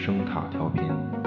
声塔调频。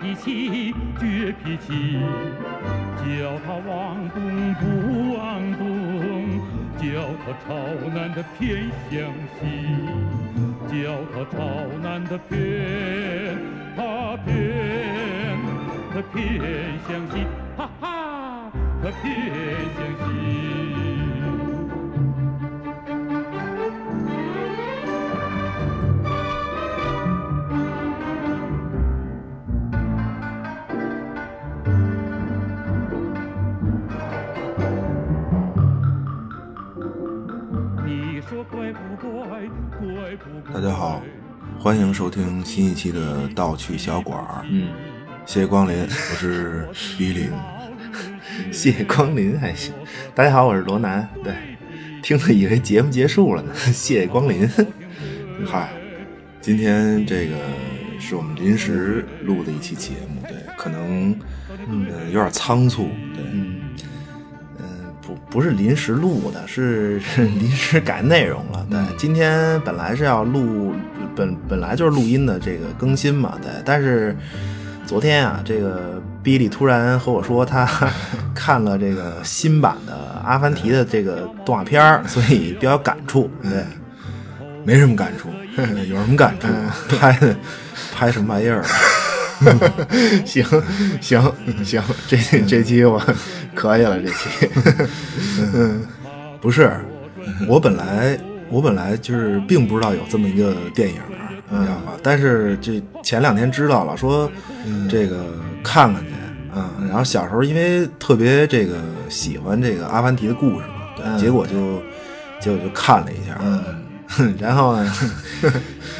脾气，倔脾气，叫他往东不往东，叫他朝南的偏向西，叫他朝南的偏，他偏，他偏向西，哈哈，他偏向西。大家好，欢迎收听新一期的盗趣小馆儿。嗯，谢谢光临，我是依林。谢谢光临还行。大家好，我是罗南。对，听着以为节目结束了呢。谢谢光临。嗨，今天这个是我们临时录的一期节目，对，可能嗯、呃有点仓促，对，不不是临时录的，是 是临时改内容了。对，今天本来是要录，本本来就是录音的这个更新嘛，对，但是昨天啊，这个比利突然和我说他 看了这个新版的《阿凡提》的这个动画片儿，所以比较有感触。对，没什么感触，有什么感触？拍的拍什么玩意儿？行行行，这这期我可以了，这期。嗯 不是，我本来我本来就是并不知道有这么一个电影，你知道吧？但是这前两天知道了，说这个看看去，嗯，然后小时候因为特别这个喜欢这个阿凡提的故事嘛，对，结果就结果就看了一下，嗯，然后呢？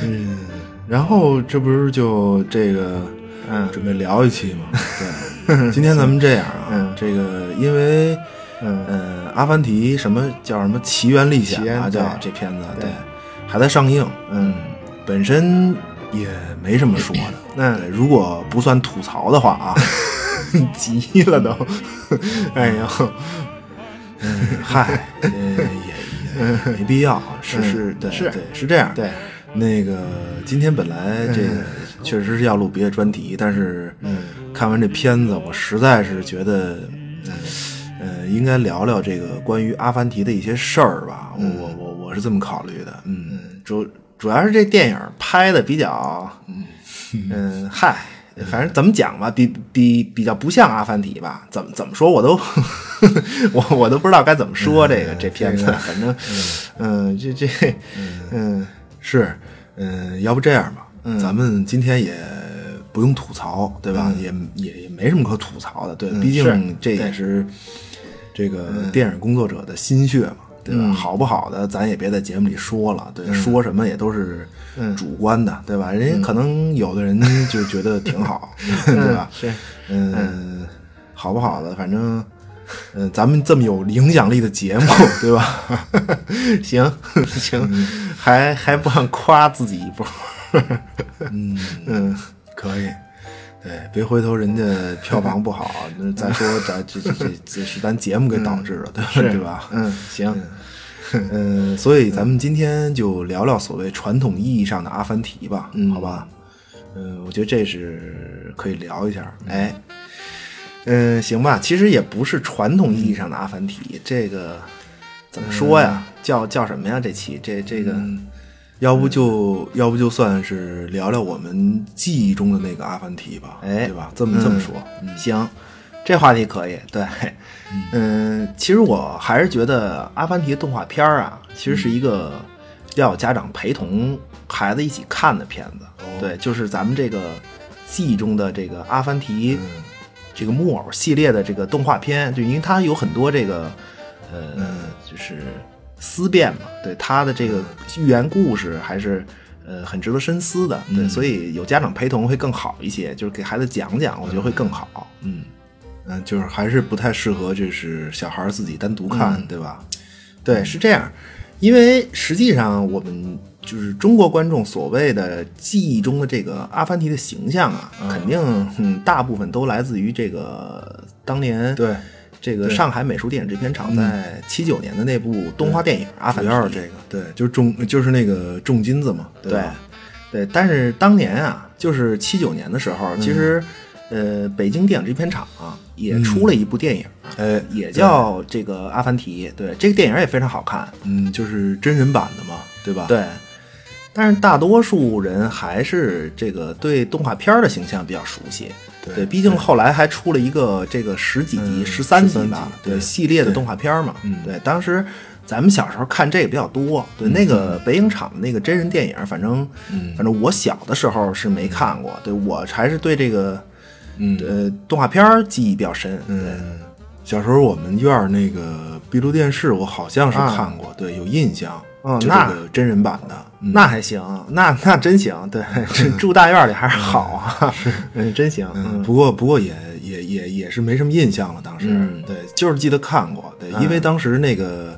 嗯，然后这不是就这个，嗯。准备聊一期嘛？对，今天咱们这样啊，嗯。这个因为，嗯。呃，阿凡提什么叫什么《奇缘历险啊，叫这片子，对。还在上映，嗯，本身也没什么说的，那，如果不算吐槽的话啊，急了都。哎呦，嗯，嗨，呃也也没必要，是是，对是。对是这样，对，那个今天本来这个确实是要录别的专题，但是看完这片子，我实在是觉得，呃，应该聊聊这个关于阿凡提的一些事儿吧。我我我我是这么考虑的，嗯，主主要是这电影拍的比较，嗯，嗨，反正怎么讲吧，比比比较不像阿凡提吧？怎么怎么说我都 我我都不知道该怎么说这个、这片子，反正嗯，这这嗯是，嗯，要不这样吧，咱们今天也不用吐槽，对吧？也也也没什么可吐槽的，对，毕竟这也是这个电影工作者的心血嘛，对吧？好不好的，咱也别在节目里说了，对，说什么也都是主观的，对吧？人家可能有的人就觉得挺好，对吧？是嗯，好不好的，反正。嗯，咱们这么有影响力的节目，对吧？行 行，还还不忘夸自己一波，嗯嗯可以，对，别回头人家票房不好，那再说咱这这这这是咱节目给导致的，对吧？对吧？嗯，行，嗯，所以咱们今天就聊聊所谓传统意义上的阿凡提吧，好吧？嗯，我觉得这是可以聊一下。哎，嗯，行吧，其实也不是传统意义上的阿凡提，这个怎么说呀？叫叫什么呀？这期这这个，要不就要不就算是聊聊我们记忆中的那个阿凡提吧，哎对吧？这么这么说，嗯行，这话题可以。对，嗯，其实我还是觉得《阿凡提》动画片儿啊，其实是一个要有家长陪同孩子一起看的片子。对，就是咱们这个记忆中的这个《阿凡提》这个木偶系列的这个动画片，就因为它有很多这个呃，就是思辨嘛，对他的这个寓言故事还是呃很值得深思的，对，所以有家长陪同会更好一些，就是给孩子讲讲，我觉得会更好。嗯嗯，就是还是不太适合，就是小孩自己单独看，对吧？对，是这样，因为实际上我们就是中国观众所谓的记忆中的这个阿凡提的形象啊，肯定嗯大部分都来自于这个当年对。这个上海美术电影制片厂在七九年的那部动画电影《阿凡提》，这个对，就是重就是那个重金子嘛，对对。但是当年啊，就是七九年的时候，其实呃，北京电影制片厂啊也出了一部电影，呃，也叫这个《阿凡提》。对，这个电影也非常好看，嗯，就是真人版的嘛，对吧？对。但是大多数人还是这个对动画片的形象比较熟悉，对，毕竟后来还出了一个这个十几集、十三集吧，对系列的动画片嘛，对，当时咱们小时候看这个比较多，对，那个北影厂的那个真人电影，反正反正我小的时候是没看过，对我还是对这个呃动画片记忆比较深，嗯，小时候我们院那个闭路电视，我好像是看过，对，有印象。嗯，那真人版的那还行，那那真行。对，住大院里还是好啊，真行。嗯，不过不过也也也也是没什么印象了。当时，对，就是记得看过。对，因为当时那个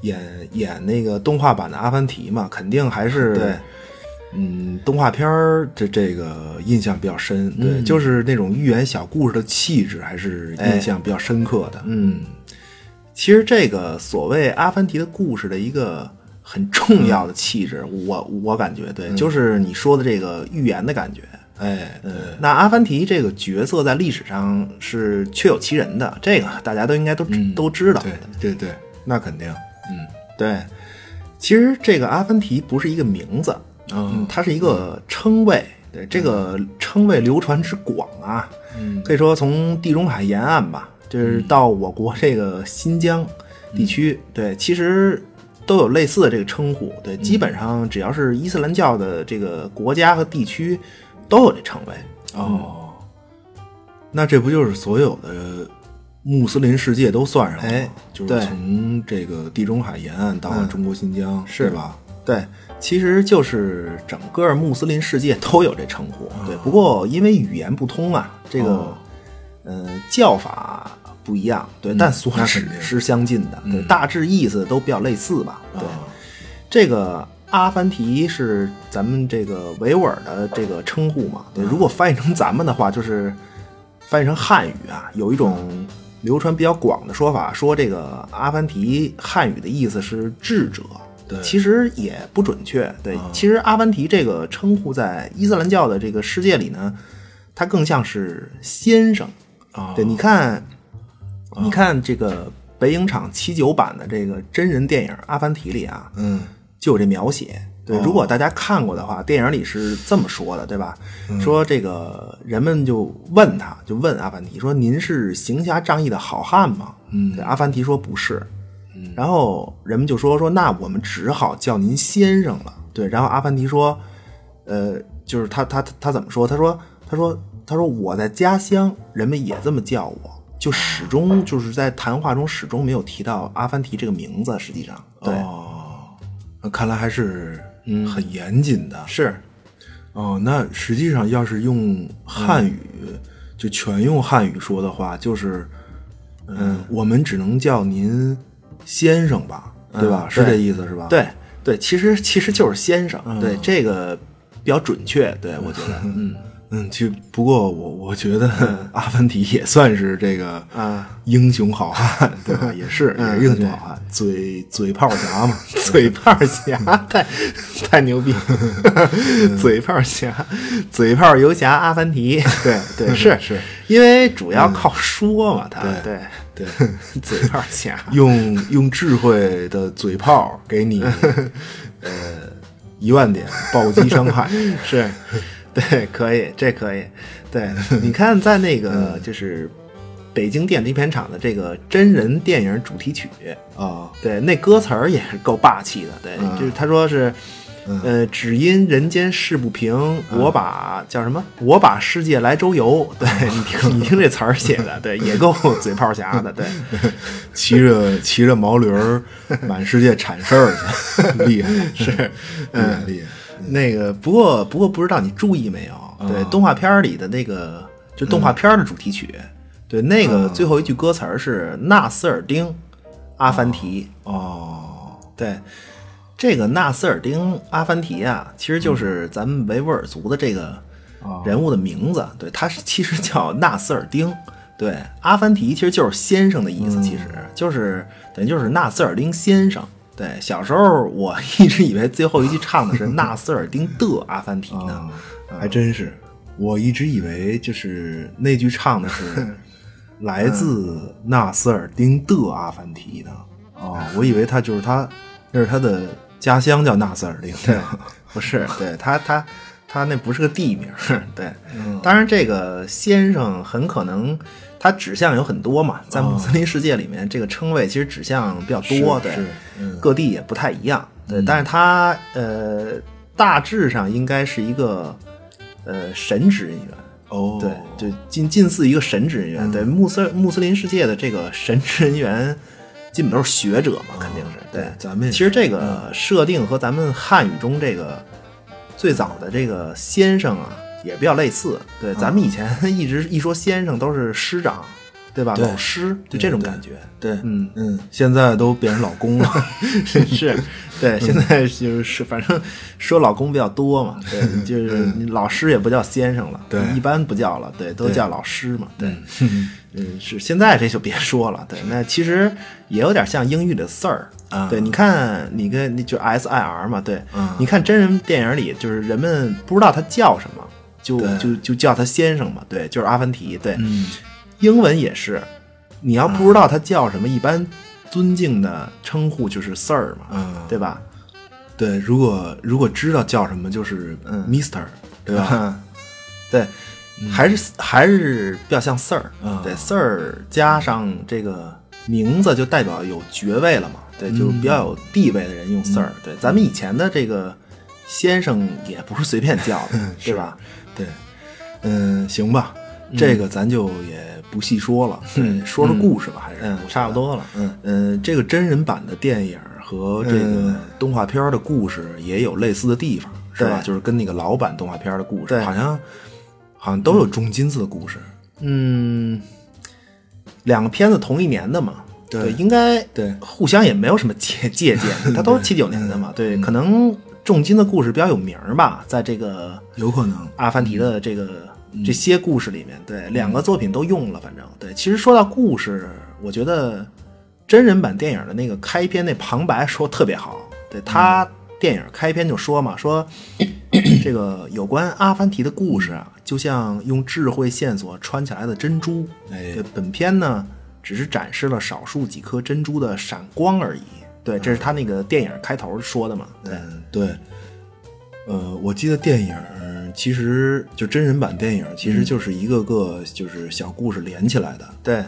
演演那个动画版的阿凡提嘛，肯定还是对，嗯，动画片儿这这个印象比较深。对，就是那种寓言小故事的气质，还是印象比较深刻的。嗯，其实这个所谓阿凡提的故事的一个。很重要的气质，我我感觉对，就是你说的这个预言的感觉，哎，嗯，那阿凡提这个角色在历史上是确有其人的，这个大家都应该都都知道，对对对，那肯定，嗯，对，其实这个阿凡提不是一个名字，嗯，它是一个。称谓，对，这个称谓流传之广啊，嗯，可以说从地中海沿岸吧，就是到我国这个新疆地区，对，其实。都有类似的这个称呼，对，基本上只要是伊斯兰教的这个国家和地区，都有这称谓。哦，那这不就是所有的穆斯林世界都算上了？就是从这个地中海沿岸到中国新疆，是吧？对，其实就是整个穆斯林世界都有这称呼。对，不过因为语言不通啊，这个，呃，叫法。不一样，对，但所指是相近的，对，大致意思都比较类似吧。对，这个阿凡提是咱们这个维吾尔的这个称呼嘛？对，如果翻译成咱们的话，就是翻译成汉语啊，有一种流传比较广的说法，说这个阿凡提汉语的意思是智者。对，其实也不准确。对，其实阿凡提这个称呼在伊斯兰教的这个世界里呢，它更像是先生啊。对，你看。你看这个北影厂七九版的这个真人电影《阿凡提》里啊，嗯，就有这描写。对，如果大家看过的话，电影里是这么说的，对吧？说这个人们就问他，就问阿凡提说：“您是行侠仗义的好汉吗？”嗯，阿凡提说：“不是。”然后人们就说：“说那我们只好叫您先生了。”对，然后阿凡提说：“呃，就是他他他怎么说？他说他说他说我在家乡，人们也这么叫我。”就始终就是在谈话中始终没有提到阿凡提这个名字，实际上，对，那看来还是很严谨的，是，哦，那实际上要是用汉语，就全用汉语说的话，就是，嗯，我们只能叫您先生吧，对吧？是这意思是吧？对对，其实其实就是先生，对这个比较准确，对我觉得，嗯。嗯，其实不过我我觉得 阿凡提也算是这个啊英雄好汉，对吧？也是也是英雄好汉，嘴嘴炮侠嘛，嘴炮侠太太牛逼，嘴炮侠，嘴炮游侠阿凡提，对对是是，因为主要靠说嘛，他对对嘴炮侠，用用智慧的嘴炮给你呃一万点暴击伤害是。对，可以，这可以。对，你看，在那个就是北京电影片厂的这个真人电影主题曲啊，对，那歌词儿也是够霸气的。对，就是他说是，呃，只因人间事不平，我把叫什么？我把世界来周游。对 你听，你听这词儿写的，对，也够嘴炮侠的。对，骑着骑着毛驴儿满世界铲事儿去，厉害是，嗯，厉害。那个不过不过不知道你注意没有？对，动画片里的那个就动画片的主题曲，对，那个最后一句歌词是纳斯尔丁阿凡提。哦，对。这个纳斯尔丁·阿凡提啊，其实就是咱们维吾尔族的这个人物的名字。对，他是其实叫纳斯尔丁。对，阿凡提其实就是先生的意思，其实就是等于就是纳斯尔丁先生。对，小时候我 一直以为最后一句唱的是纳斯尔丁的阿凡提呢，还真是。我一直以为就是那句唱的是 来自纳斯尔丁的阿凡提呢。哦，我以为他就是他，那是他的。家乡叫纳斯尔丁，对，不是，对他，他，他那不是个地名，对。当然，这个先生很可能他指向有很多嘛，在穆斯林世界里面，这个称谓其实指向比较多，对，各地也不太一样，对。但是他呃，大致上应该是一个呃神职人员，哦，对，就近近似一个神职人员，对，穆斯穆斯林世界的这个神职人员。基本都是学者嘛，肯定是对。咱们其实这个设定和咱们汉语中这个最早的这个先生啊，也比较类似。对，咱们以前一直一说先生都是师长，对吧？老师就这种感觉。对，嗯嗯，现在都变成老公了，是。对，现在就是反正说老公比较多嘛。对，就是老师也不叫先生了，对，一般不叫了，对，都叫老师嘛。对。嗯，是现在这就别说了。对，那其实也有点像英语的 Sir 啊。对，你看你跟你就 S I R 嘛。对，你看真人电影里，就是人们不知道他叫什么，就就就叫他先生嘛。对，就是阿凡提。对，英文也是，你要不知道他叫什么，一般尊敬的称呼就是 Sir 嘛。嗯，对吧？对，如果如果知道叫什么，就是 Mister，对吧？对。还是还是比较像 Sir，对 Sir 加上这个名字就代表有爵位了嘛，对，就比较有地位的人用 Sir，对，咱们以前的这个先生也不是随便叫的，对吧？对，嗯，行吧，这个咱就也不细说了，说说故事吧，还是差不多了，嗯。嗯，这个真人版的电影和这个动画片的故事也有类似的地方，是吧？就是跟那个老版动画片的故事好像。好像都有种金子的故事，嗯，两个片子同一年的嘛，对，应该对，互相也没有什么借借鉴，它都是七九年的嘛，对，可能重金的故事比较有名吧，在这个有可能阿凡提的这个这些故事里面，对，两个作品都用了，反正对。其实说到故事，我觉得真人版电影的那个开篇那旁白说特别好，对他电影开篇就说嘛，说 这个有关阿凡提的故事啊。就像用智慧线索穿起来的珍珠，哎，本片呢只是展示了少数几颗珍珠的闪光而已。对，这是他那个电影开头说的嘛？对对。呃，我记得电影其实就真人版电影，其实就是一个个就是小故事连起来的。对，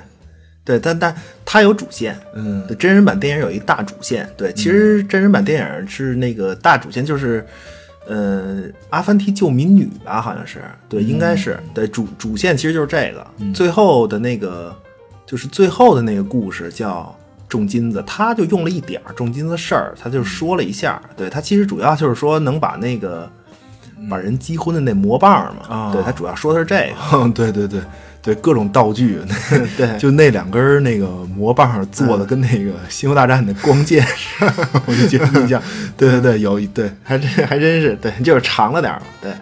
对，但但它有主线。嗯，真人版电影有一大主线。对，其实真人版电影是那个大主线就是。呃，阿凡提救民女吧，好像是，对，应该是，对，主主线其实就是这个，最后的那个，就是最后的那个故事叫种金子，他就用了一点儿重金子事儿，他就说了一下，对他其实主要就是说能把那个把人击昏的那魔棒嘛，对他主要说的是这个，对对对。对各种道具，对，就那两根那个魔棒做的跟那个《星球大战》的光剑，我就觉得印象，对对对，有对，还真还真是对，就是长了点儿，对，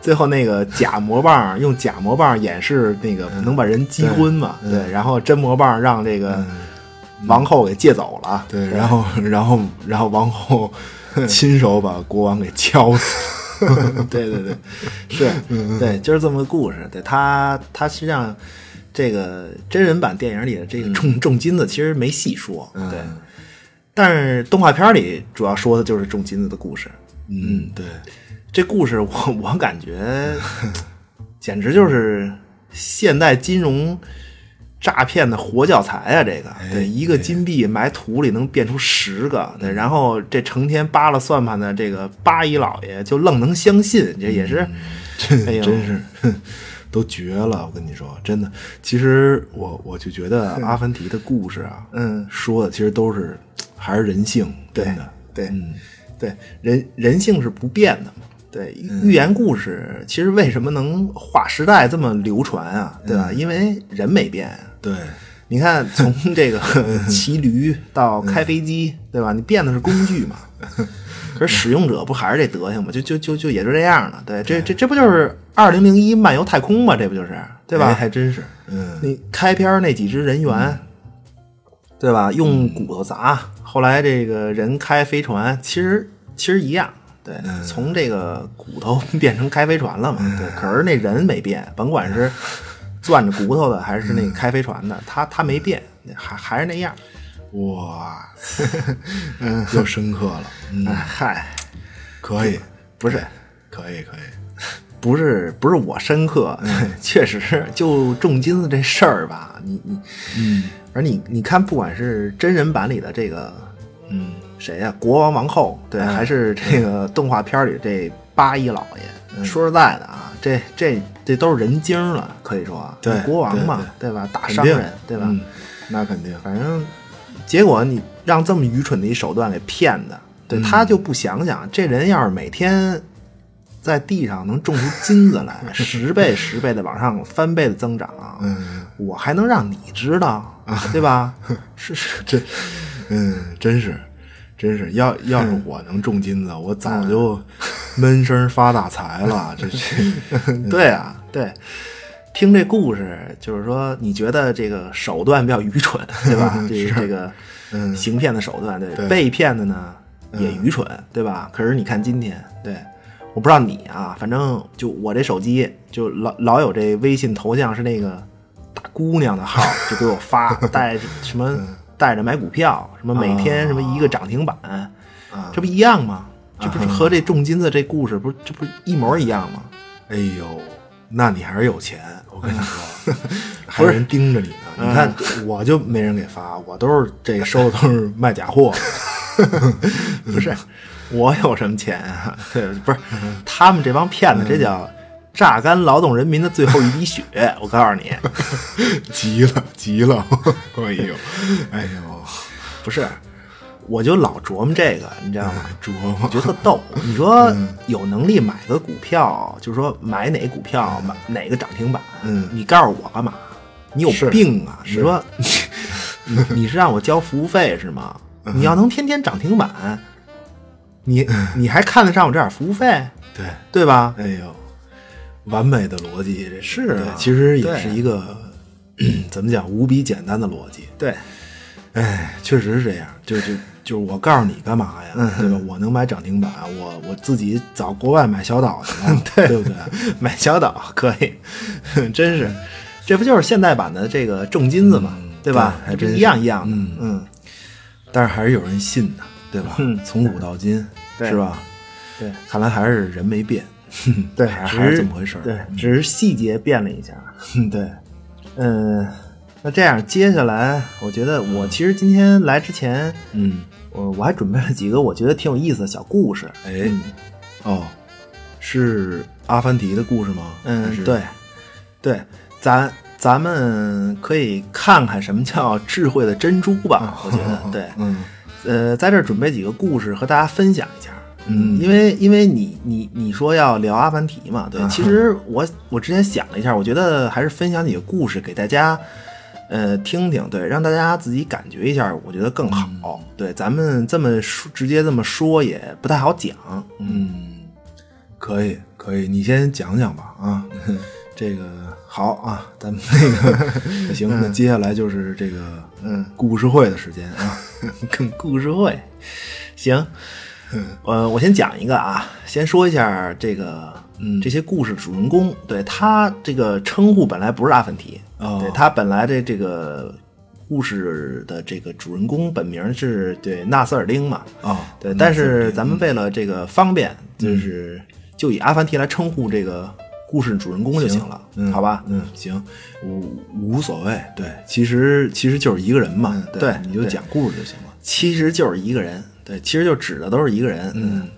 最后那个假魔棒用假魔棒演示那个能把人击昏嘛，对，然后真魔棒让这个王后给借走了，对，然后然后然后王后 亲手把国王给敲死。对对对，是，对，就是这么个故事。对他，他实际上这个真人版电影里的这个重重金子其实没细说，对。但是动画片里主要说的就是重金子的故事。嗯，对，这故事我我感觉 简直就是现代金融诈骗的活教材啊！这个哎对，一个金币埋土里能变出十个，对，然后这成天扒拉算盘的这个八一老爷就愣能相信，这也是，哎呦，真是哼都绝了！我跟你说，真的，其实我我就觉得阿凡提的故事啊，嗯说的其实都是还是人性，对真的，对嗯，对，人人性是不变的嘛。对，寓言故事其实为什么能划时代这么流传啊？对吧？因为人没变啊。对，你看，从 这个骑驴到开飞机，对吧？你变的是工具嘛。可是使用者不还是这德行吗？就就就就也就这样了。对，这这这不就是二零零一漫游太空吗？这不就是对吧？哎还真是，嗯，你开篇那几只人猿，对吧？用骨头砸，后来这个人开飞船，其实其实一样。对，从这个骨头 变成开飞船了嘛？对，可是那人没变，甭管是 攥着骨头的还是那个开飞船的，他他没变，还还是那样。哇，嗯，又深刻了，嗨，可以，不是。可以，可以，不是不是我深刻，确实就重金子这事儿吧，你你嗯。而你你看，不管是真人版里的这个，嗯，谁呀、国王王后，对，嗯还是这个动画片里这八一老爷，说实在的啊，这这这都是人精了，可以说啊，对国王嘛，对吧？大商人，对吧？嗯那肯定，反正结果你让这么愚蠢的一手段给骗的，嗯对、他就不想想，这人要是每天在地上能种出金子来，十倍十倍的往上翻倍的增长，嗯，我还能让你知道，对吧？是是，真，嗯，真是，真是，要要是我能中金子，我早就闷声发大财了。这是，对啊，对。听这故事，就是说，你觉得这个手段比较愚蠢，对吧？这是这个嗯行骗的手段，对被骗的呢也愚蠢，对吧？可是你看今天，对，我不知道你啊，反正就我这手机就老老有这微信头像是那个大姑娘的号，就给我发 带什么带着买股票，什么每天什么一个涨停板，啊这不一样吗？这不是和这重金子这故事不是这不是一模一样吗？哎呦，那你还是有钱，我跟你说，还有人盯着你呢。你看，我就没人给发，我都是这收的都是卖假货。不是，我有什么钱啊？对，不是，他们这帮骗子，这叫榨干劳动人民的最后一滴血。我告诉你，急了，急了！哎呦，哎呦，不是，我就老琢磨这个，你知道吗？琢我磨，觉得特逗。你说有能力买个股票，就是说买哪股票，买哪个涨停板，嗯你告诉我干嘛？你有病啊！你是说你你是让我交服务费是吗？你要能天天涨停板，你你还看得上我这点服务费，对，对吧？哎呦，完美的逻辑，这是啊对其实也是一个 怎么讲无比简单的逻辑。对，哎，确实是这样，就就就是我告诉你干嘛呀，嗯。对吧？我能买涨停板，我我自己找国外买小岛去了，对。不对？买小岛可以，真是，这不就是现代版的这个重金子嘛，对吧？对还真一样一样的，嗯。嗯，但是还是有人信的，对吧？嗯。从古到今，对。是吧？对。看来还是人没变，对，还是还是这么回事儿。对，只是细节变了一下。对，嗯，那这样接下来，我觉得我其实今天来之前，嗯，我我还准备了几个我觉得挺有意思的小故事。哎，哦，是阿凡提的故事吗？嗯，对，对，咱咱们可以看看什么叫智慧的珍珠吧。我觉得，对，嗯呃，在这儿准备几个故事和大家分享一下。嗯因为因为你你你说要聊阿凡提嘛，对，其实我我之前想了一下，我觉得还是分享几个故事给大家，呃，听听，对，让大家自己感觉一下，我觉得更好。对，咱们这么说，直接这么说也不太好讲。嗯，可以可以，你先讲讲吧啊。这个好啊，咱们 那个行，那接下来就是这个嗯故事会的时间啊。跟故事会，行，呃，我先讲一个啊，先说一下这个，嗯这些故事主人公，对他这个称呼本来不是阿凡提，哦对他本来的这个故事的这个主人公本名是对纳斯尔丁嘛，哦对，但是咱们为了这个方便，就是就以阿凡提来称呼这个故事主人公就行了，嗯好吧？嗯，行，无无所谓。对，其实其实就是一个人嘛，对对你就讲故事就行了。其实就是一个人，对，其实就指的都是一个人。嗯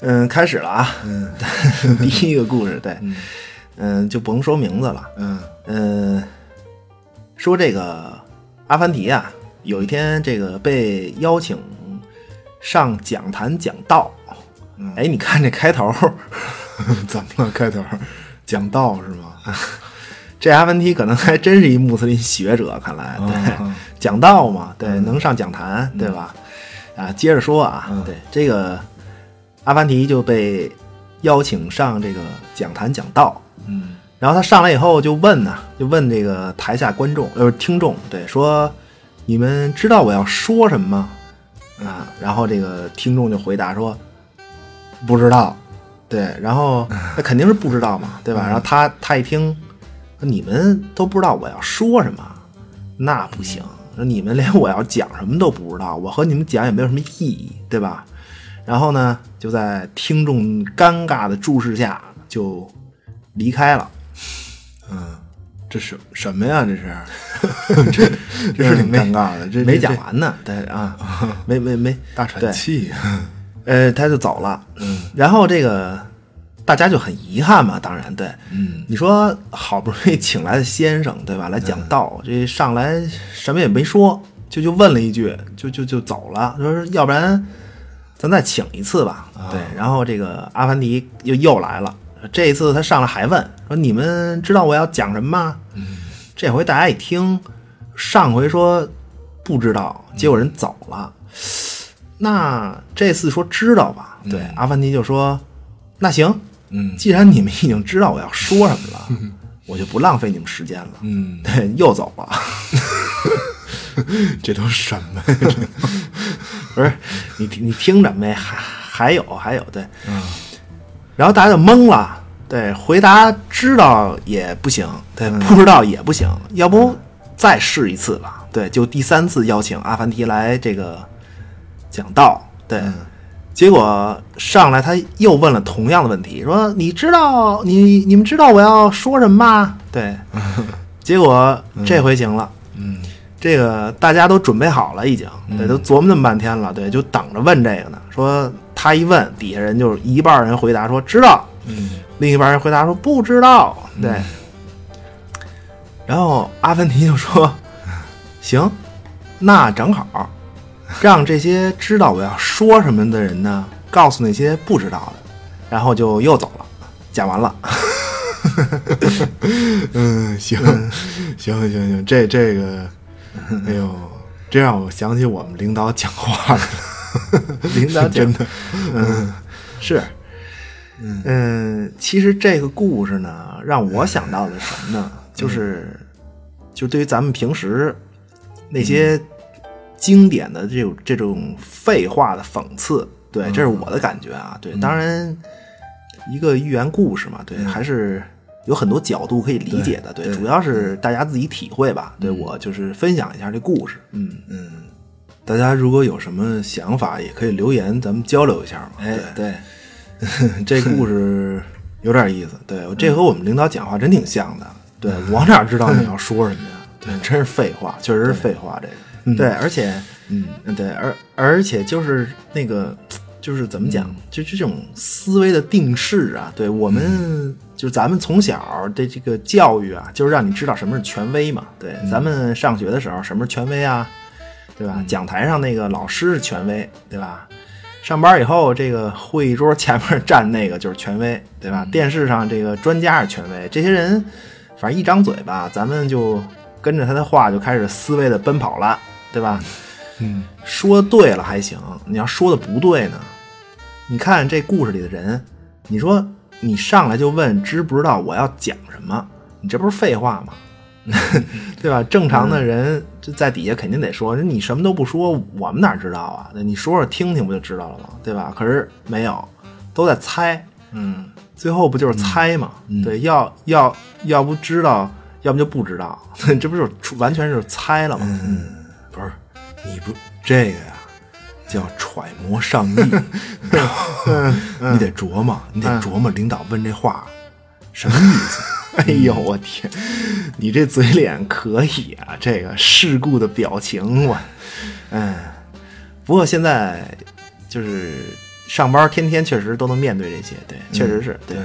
嗯，开始了啊。嗯 第一个故事，对，嗯，就甭说名字了。嗯嗯，说这个阿凡提啊，有一天这个被邀请上讲坛讲道。哎，你看这开头，怎么了？开头讲道是吗？这阿凡提可能还真是一穆斯林学者，看来对、嗯讲道嘛，对，能上讲坛，对吧？啊，接着说啊，嗯对这个阿凡提就被邀请上这个讲坛讲道，嗯然后他上来以后就问呢、就问这个台下观众呃听众，对，说你们知道我要说什么吗？啊，然后这个听众就回答说不知道，对，然后那肯定是不知道嘛，对吧？然后他他一听，你们都不知道我要说什么，那不行，那你们连我要讲什么都不知道，我和你们讲也没有什么意义，对吧？然后呢，就在听众尴尬的注视下就离开了。嗯，这是什么呀？这是 这这是挺尴尬的，这没讲完呢，对啊，没没没大喘气。呃，他就走了。嗯，然后这个大家就很遗憾嘛，当然对，嗯你说好不容易请来的先生，对吧？来讲道，这上来什么也没说，就就问了一句，就就就走了，说要不然咱再请一次吧。对，然后这个阿凡提又又来了，这一次他上来还问说：“你们知道我要讲什么吗？”嗯，这回大家一听，上回说不知道，结果人走了。那这次说知道吧？对，阿凡提就说：“那行，嗯既然你们已经知道我要说什么了，我就不浪费你们时间了。嗯，对，又走了。这都什么呀？不是你你听着没？还还有还有对，嗯然后大家就懵了。对，回答知道也不行，对，不知道也不行，要不再试一次吧？对，就第三次邀请阿凡提来这个讲道。对，结果上来他又问了同样的问题，说：“你知道你你们知道我要说什么吗？”对，结果这回行了。嗯。这个大家都准备好了，已经。对，都琢磨那么半天了，对，就等着问这个呢。说他一问，底下人就是一半人回答说知道，嗯。另一半人回答说不知道，对。然后阿凡提就说：“ 行，那正好，让这些知道我要说什么的人呢，告诉那些不知道的。”然后就又走了，讲完了。嗯，行行行行，这这个，哎呦，这让我想起我们领导讲话来了。领导真的，嗯，是，嗯，其实这个故事呢，让我想到的什么呢？就是，就对于咱们平时那些经典的这种这种废话的讽刺，对，这是我的感觉啊。对，当然，一个寓言故事嘛，对，还是有很多角度可以理解的。对，主要是大家自己体会吧。对我就是分享一下这故事。嗯嗯，大家如果有什么想法，也可以留言，咱们交流一下嘛。哎，对。这故事有点意思。对，这和我们领导讲话真挺像的。对我哪知道你要说什么呀？对，真是废话，确实是废话。这个，对，而且，嗯，对，而而且就是那个，就是怎么讲，就就这种思维的定式啊，对我们，就咱们从小的这个教育啊，就是让你知道什么是权威嘛。对，咱们上学的时候，什么是权威啊？对吧？讲台上那个老师是权威，对吧？上班以后，这个会议桌前面站那个就是权威，对吧？电视上这个专家是权威，这些人反正一张嘴吧，咱们就跟着他的话就开始思维的奔跑了，对吧？嗯，说对了还行，你要说的不对呢，你看这故事里的人，你说你上来就问知不知道我要讲什么，你这不是废话吗？对吧？正常的人就在底下肯定得说，你什么都不说，我们哪知道啊？那你说说听听不就知道了吗？对吧？可是没有，都在猜。嗯，最后不就是猜嘛？对，要要要不知道，要不就不知道，这不就是完全是猜了吗？嗯，你不这个呀，叫揣摩上意，你知道吗你得琢磨，你得琢磨领导问这话什么意思？哎呦，我天，你这嘴脸可以啊！这个世故的表情，我，嗯，不过现在就是上班，天天确实都能面对这些，对，确实是对，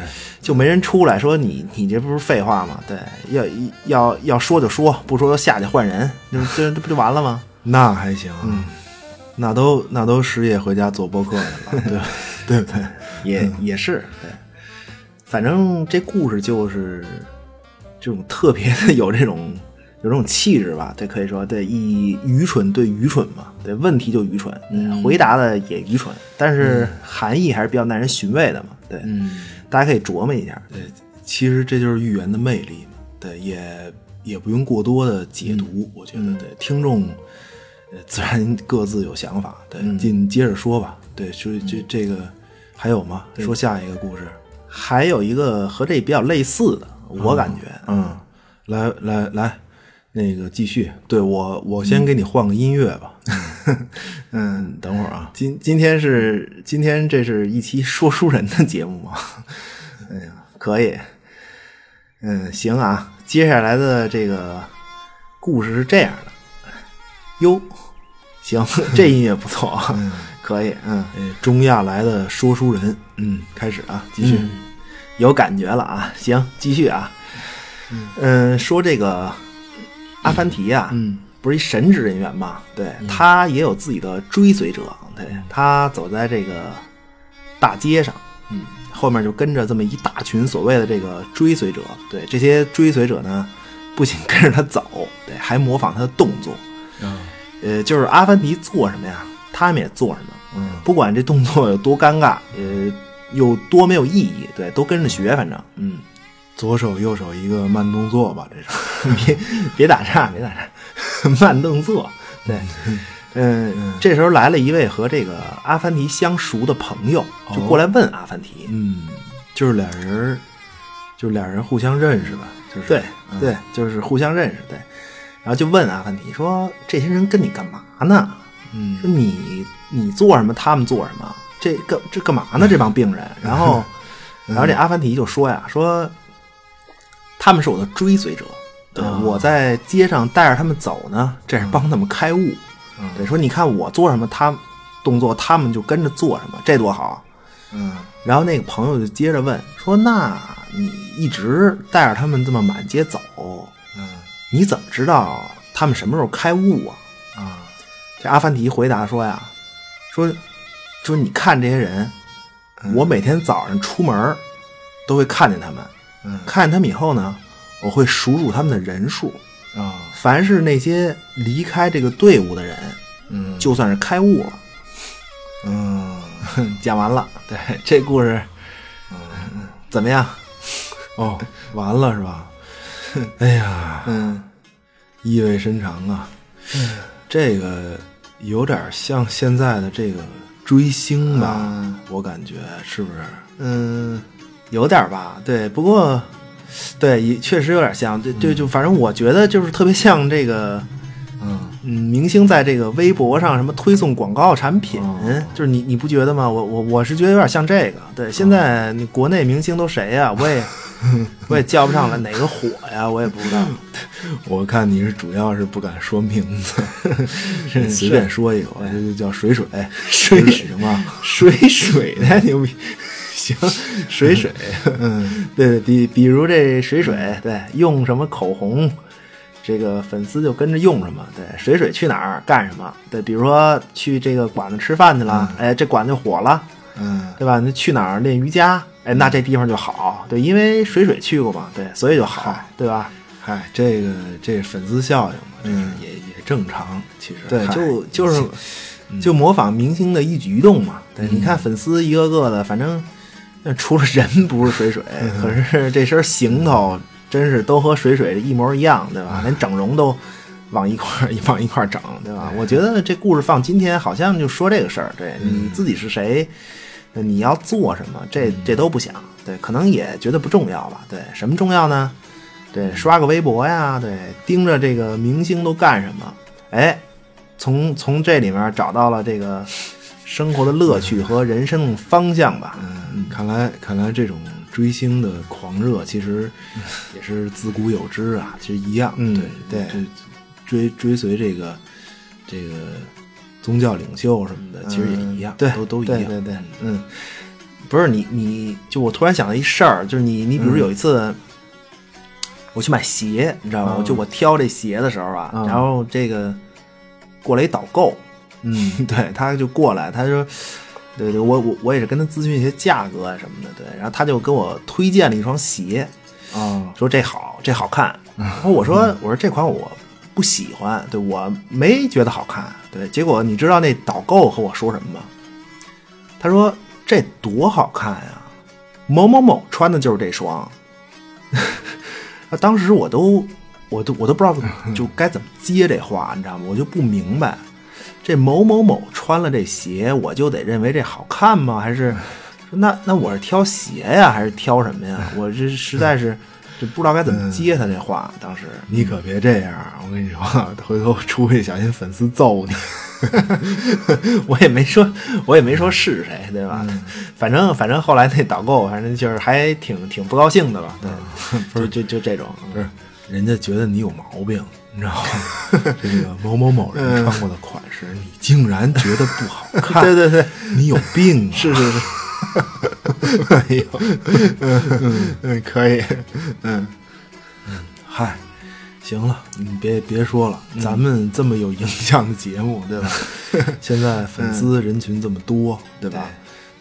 就没人出来说你，你这不是废话吗？对，要要要说就说，不说就下去换人，这这这不就完了吗？那还行，嗯，那都那都失业回家做播客去了，对对不对？也也是，对。反正这故事就是这种特别的有这种有这种气质吧，对，可以说对，以愚蠢对愚蠢嘛，对，问题就愚蠢，嗯，回答的也愚蠢，但是含义还是比较耐人寻味的嘛，对，嗯，大家可以琢磨一下，对，其实这就是寓言的魅力嘛，对，也也不用过多的解读，我觉得，对，听众自然各自有想法，对，紧接着说吧，对，就这这个还有吗？说下一个故事。还有一个和这比较类似的，我感觉，嗯，来来来，那个继续，对我我先给你换个音乐吧，嗯，等会儿啊，今今天是今天这是一期说书人的节目吗？哎呀，可以，嗯，行啊，接下来的这个故事是这样的，哟，行，这音乐不错啊。可以，嗯，中亚来的说书人，嗯，开始啊，继续，有感觉了啊，行，继续啊，嗯，说这个阿凡提啊，嗯，不是一神职人员嘛，对他也有自己的追随者，对他走在这个大街上，嗯，后面就跟着这么一大群所谓的这个追随者，对这些追随者呢，不仅 跟着他走，对，还模仿他的动作，嗯。呃，就是阿凡提做什么呀，他们也做什么。嗯，不管这动作有多尴尬，呃，有多没有意义，对，都跟着学，反正，嗯，左手右手一个慢动作吧，这是，别别打岔，别打岔，慢动作，对，嗯，这时候来了一位和这个阿凡提相熟的朋友，就过来问阿凡提，嗯，就是俩人，就是俩人互相认识吧，就是对对，就是互相认识，对，然后就问阿凡提说：“这些人跟你干嘛呢？”嗯，说你。你做什么，他们做什么？这干这干嘛呢？这帮病人。然后，然后这阿凡提就说呀：“说他们是我的追随者，对，我在街上带着他们走呢，这是帮他们开悟。对，说你看我做什么，他动作他们就跟着做什么，这多好。嗯。然后那个朋友就接着问说：那你一直带着他们这么满街走，嗯，你怎么知道他们什么时候开悟啊？啊？这阿凡提回答说呀。”说，说你看这些人，我每天早上出门都会看见他们，看见他们以后呢，我会数数他们的人数啊。凡是那些离开这个队伍的人，嗯，就算是开悟了。嗯，讲完了。对，这故事，嗯，怎么样？哦，完了是吧？哎呀，嗯，意味深长啊。这个。有点像现在的这个追星吧，我感觉是不是？嗯，有点吧。对，不过，对，也确实有点像。对，对就反正我觉得就是特别像这个，嗯嗯，明星在这个微博上什么推送广告产品，就是你你不觉得吗？我我我是觉得有点像这个。对，现在你国内明星都谁呀？我也。我也叫不上来哪个火呀，我也不知道。我看你是主要是不敢说名字，随便说一个，这就叫水水水水行吗？水水太牛逼，行水水，嗯，对对，比比如这水水，对，用什么口红，这个粉丝就跟着用什么。对，水水去哪儿干什么？对，比如说去这个馆子吃饭去了，哎，这馆子就火了，嗯，对吧？那去哪儿练瑜伽？哎，那这地方就好，对，因为水水去过嘛，对，所以就好，对吧？嗨，这个这粉丝效应嘛，嗯，也也正常，其实对，就就是就模仿明星的一举一动嘛。对，你看粉丝一个个的，反正除了人不是水水，可是这身行头真是都和水水一模一样，对吧？连整容都往一块 往一块整，对吧？我觉得这故事放今天好像就说这个事儿，对你自己是谁。你要做什么？这这都不想，对，可能也觉得不重要吧？对，什么重要呢？对，刷个微博呀，对，盯着这个明星都干什么？哎，从从这里面找到了这个生活的乐趣和人生方向吧？嗯，看来看来这种追星的狂狂热，其实也是自古有之啊，其实一样。嗯对对追追随这个这个宗教领袖什么的，其实也一样，嗯对，都都一样。对对对，嗯，不是你你就我突然想到一事儿，就是你你比如有一次。我去买鞋，你知道吗？嗯就我挑这鞋的时候啊，嗯然后这个过来一导购，嗯 对，他就过来，他说，对对，我我我也是跟他咨询一些价格啊什么的，对，然后他就跟我推荐了一双鞋，啊说这好，这好看。然后我说我说这款我不喜欢，对我没觉得好看，对。结果你知道那导购和我说什么吗？他说这多好看呀，某某某穿的就是这双。啊，当时我都我都我都不知道就该怎么接这话，你知道吗？我就不明白，这某某某穿了这鞋，我就得认为这好看吗？还是 那那我是挑鞋呀，还是挑什么呀？我这实在是 就不知道该怎么接他这话。当时你可别这样，我跟你说，回头出去小心粉丝揍你。我也没说，我也没说是谁，对吧？反正反正后来那导购，反正就是还挺挺不高兴的吧？对，不是就就这种，不是，人家觉得你有毛病，你知道吗？这个某某某人穿过的款式，你竟然觉得不好看？对对对，你有病、啊！是是是，哎呦，嗯嗯，可以，嗯嗯，嗨，行了，你别别说了，咱们这么有影响的节目，对吧？现在粉丝人群这么多，对吧？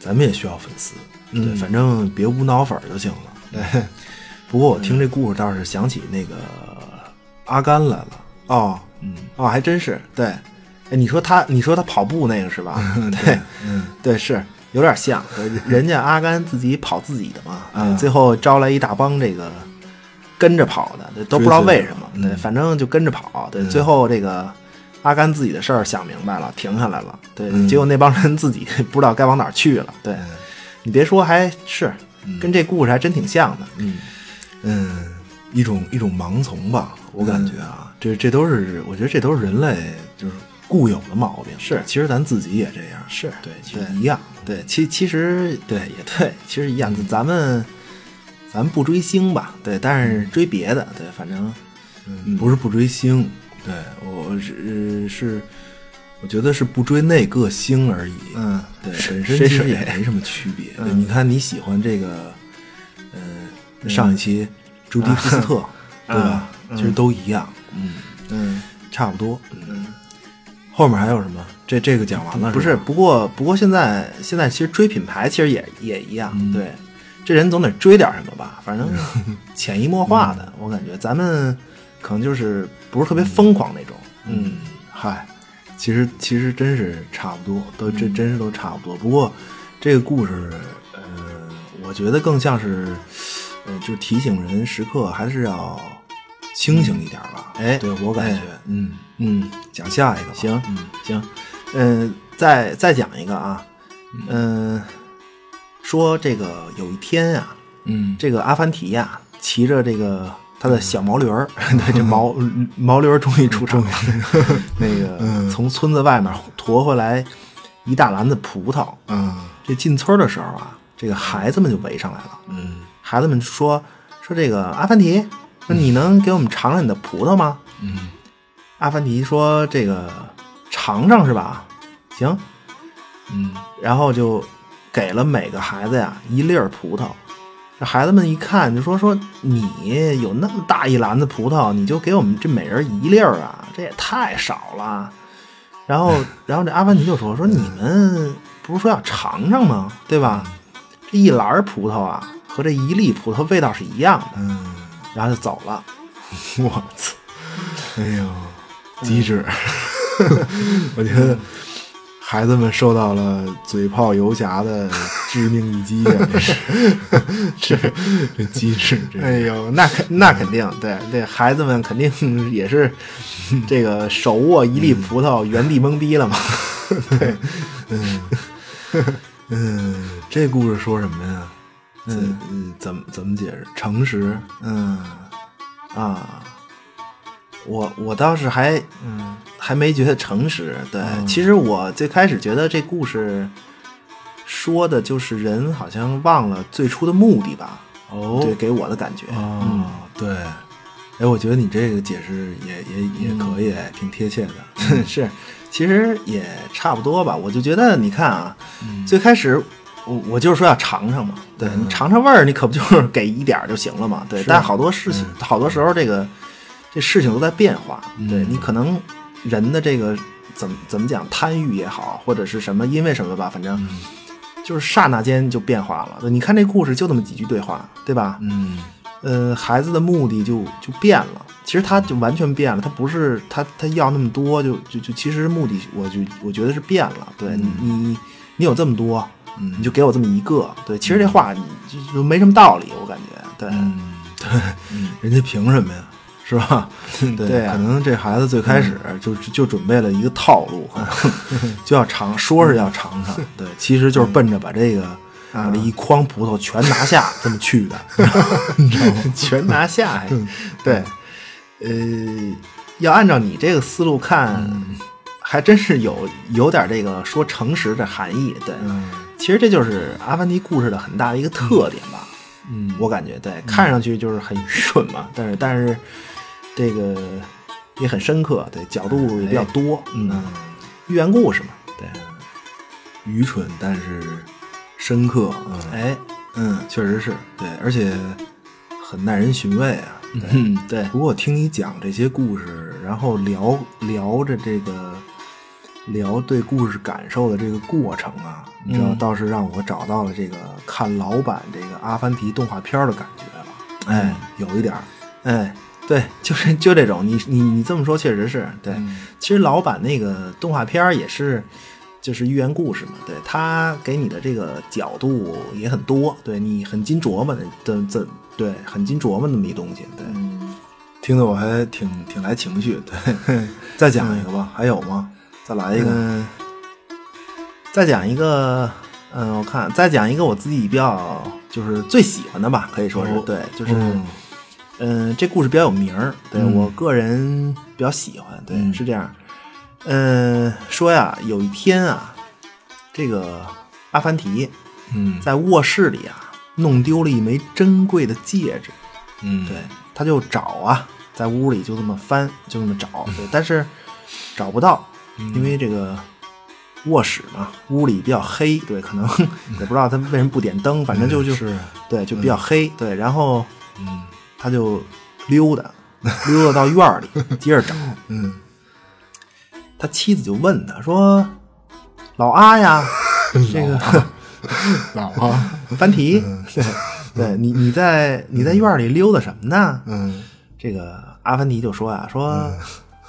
咱们也需要粉丝，对，反正别无脑粉就行了。对，不过我听这故事倒是想起那个阿甘来了。哦，嗯，哦，还真是，对，哎，你说他，你说他跑步那个是吧？对，嗯，对，是有点像，人家阿甘自己跑自己的嘛，啊最后招来一大帮这个跟着跑的，都不知道为什么，对，反正就跟着跑，对，最后这个阿甘自己的事儿想明白了，停下来了，对，嗯。结果那帮人自己 不知道该往哪儿去了，对，你别说，还是跟这故事还真挺像的，嗯，嗯，一种一种盲从吧，我感觉啊，这这都是我觉得这都是人类就是固有的毛病。是其实咱自己也这样，是对，其实一样。对，其其实对也对，其实一样，咱们咱们不追星吧，对，但是追别的，对，反正嗯，不是不追星，对我是是，我觉得是不追那个星而已。嗯对，谁本身其实也没什么区别。对，你看你喜欢这个，呃，上一期朱迪福斯特，对吧？其实都一样，嗯，嗯。差不多。嗯，后面还有什么？这这个讲完了不是，不过不过现在现在其实追品牌其实也也一样，嗯。对，这人总得追点什么吧，反正潜移默化的，我感觉咱们可能就是不是特别疯狂那种，嗯，嗨，其实其实真是差不多，都这真是都差不多。不过这个故事，呃，我觉得更像是，呃，就是提醒人时刻还是要清醒一点吧。哎对我感觉，哎嗯，嗯，讲下一个吧。行嗯。行，嗯、再再讲一个啊，嗯、说这个有一天呀、嗯，这个阿凡提呀，骑着这个他的小毛驴儿，对，这毛毛驴儿终于出场了。那个 嗯。从村子外面驮回来一大篮子葡萄。啊，这进村的时候啊，这个孩子们就围上来了。嗯。孩子们说说这个阿凡提，说你能给我们尝尝你的葡萄吗？嗯阿凡提说这个尝尝是吧？行，嗯然后就给了每个孩子呀一粒儿葡萄。这孩子们一看就说说你有那么大一篮子葡萄，你就给我们这每人一粒儿啊，这也太少了。然后，然后这阿凡提就说说你们不是说要尝尝吗？对吧？这一篮儿葡萄啊，和这一粒葡萄味道是一样的。嗯，然后就走了。我操！哎呦，机智！我觉得孩子们受到了嘴炮游侠的致命一击啊！这是，这这机智，这哎呦，那肯那肯定，对对，孩子们肯定也是这个手握一粒葡萄，原地懵逼了嘛。对，嗯，这故事说什么呀？嗯嗯，怎么怎么解释？诚实，嗯啊，我我倒是还嗯还没觉得诚实。对，其实我最开始觉得这故事说的就是人好像忘了最初的目的吧。哦，对，给我的感觉。哦，对，哎，我觉得你这个解释也也也可以，哎，挺贴切的。是，其实也差不多吧。我就觉得，你看啊，嗯最开始我我就是说要尝尝嘛，对你尝尝味儿，你可不就是给一点儿就行了嘛？对，但好多事情，好多时候这个这事情都在变化。对你可能人的这个怎么怎么讲贪欲也好，或者是什么因为什么吧，反正就是刹那间就变化了。对你看这故事就那么几句对话，对吧？嗯呃，孩子的目的就就变了。其实他就完全变了，他不是他他要那么多，就就就其实目的，我就我觉得是变了。对你你你有这么多，你就给我这么一个。对，其实这话你就就没什么道理，我感觉。对，嗯，对，人家凭什么呀？是吧？对，对啊可能这孩子最开始就就准备了一个套路，就要尝，说是要尝尝，对，其实就是奔着把这个把这一筐葡萄全拿下这么去的，你知道吗？全拿下还。对，呃，要按照你这个思路看，还真是有有点这个说诚实的含义。对，嗯其实这就是阿凡提故事的很大的一个特点吧。嗯，我感觉对，看上去就是很愚蠢嘛，但是但是这个也很深刻，对，角度也比较多，嗯，寓言故事嘛，对，愚蠢但是深刻，嗯哎，嗯，确实是对，而且很耐人寻味啊。嗯，对，不过听你讲这些故事，然后聊聊着这个聊对故事感受的这个过程啊，你知道，倒是让我找到了这个看老版这个《阿凡提》动画片的感觉了。哎，有一点儿，哎，对，就是就这种，你你你这么说确实是对。其实老版那个动画片儿也是，就是寓言故事嘛，对，它给你的这个角度也很多，对你很经琢磨的这这对很经琢磨那么一东西，对。听得我还挺挺来情绪。对，再讲一个吧，还有吗？再来一个。嗯，再讲一个，嗯，我看再讲一个我自己比较就是最喜欢的吧，可以说是、哦。对，就是嗯。嗯这故事比较有名儿，对、嗯。我个人比较喜欢，对，嗯。是这样。嗯，说呀，有一天啊，这个阿凡提嗯，在卧室里啊弄丢了一枚珍贵的戒指，嗯，对，他就找啊，在屋里就这么翻，就这么找，对，但是找不到，因为这个卧室嘛，屋里比较黑，对，可能 也不知道他为什么不点灯，反正就就是对，就比较黑，对，然后嗯他就溜达，溜达到院儿里 接着找，嗯，他妻子就问他说：“老阿呀，这个 老阿，凡提，对，对你你在你在院儿里溜达什么呢？”嗯这个阿凡提就说啊、说、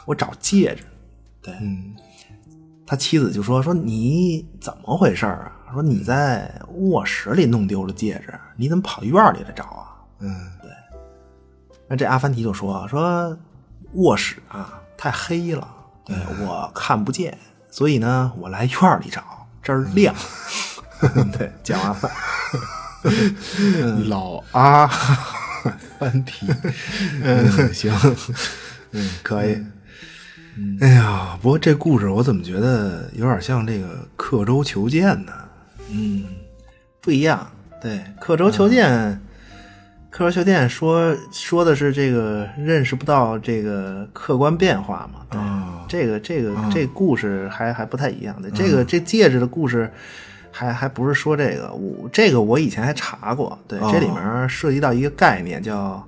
我找戒指。对，嗯他妻子就说说你怎么回事啊？说你在卧室里弄丢了戒指，你怎么跑院里来找啊？嗯对那这阿凡提就说说卧室啊太黑了，对我看不见，所以呢我来院里找，这儿亮。对，讲完了。老阿 凡提，嗯，行，嗯，可以。哎呀，不过这故事我怎么觉得有点像这个刻舟求剑呢？嗯，不一样。对，刻舟求剑，刻舟求剑说说的是这个认识不到这个客观变化嘛。对，哦这个这个、这故事还还不太一样的。这个这戒指的故事还还不是说这个，我这个我以前还查过。对，这里面涉及到一个概念叫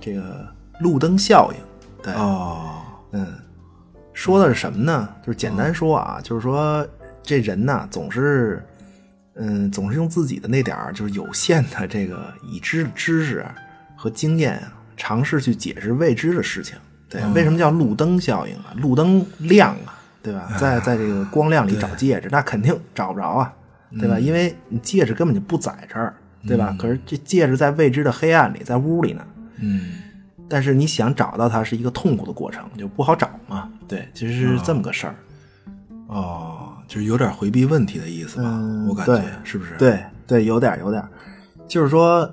这个路灯效应。对，哦，嗯，说的是什么呢？就是简单说啊，就是说这人呐，总是，嗯，总是用自己的那点儿就是有限的这个已知的知识和经验啊，尝试去解释未知的事情。对，为什么叫路灯效应啊？路灯亮啊，对吧？在在这个光亮里找戒指，那肯定找不着啊，对吧？因为你戒指根本就不在这儿，对吧？可是这戒指在未知的黑暗里，在屋里呢。嗯但是你想找到它是一个痛苦的过程，就不好找嘛。对，其实是这么个事儿。哦，就是有点回避问题的意思吧？嗯我感觉是不是？，对对，有点儿有点儿，就是说，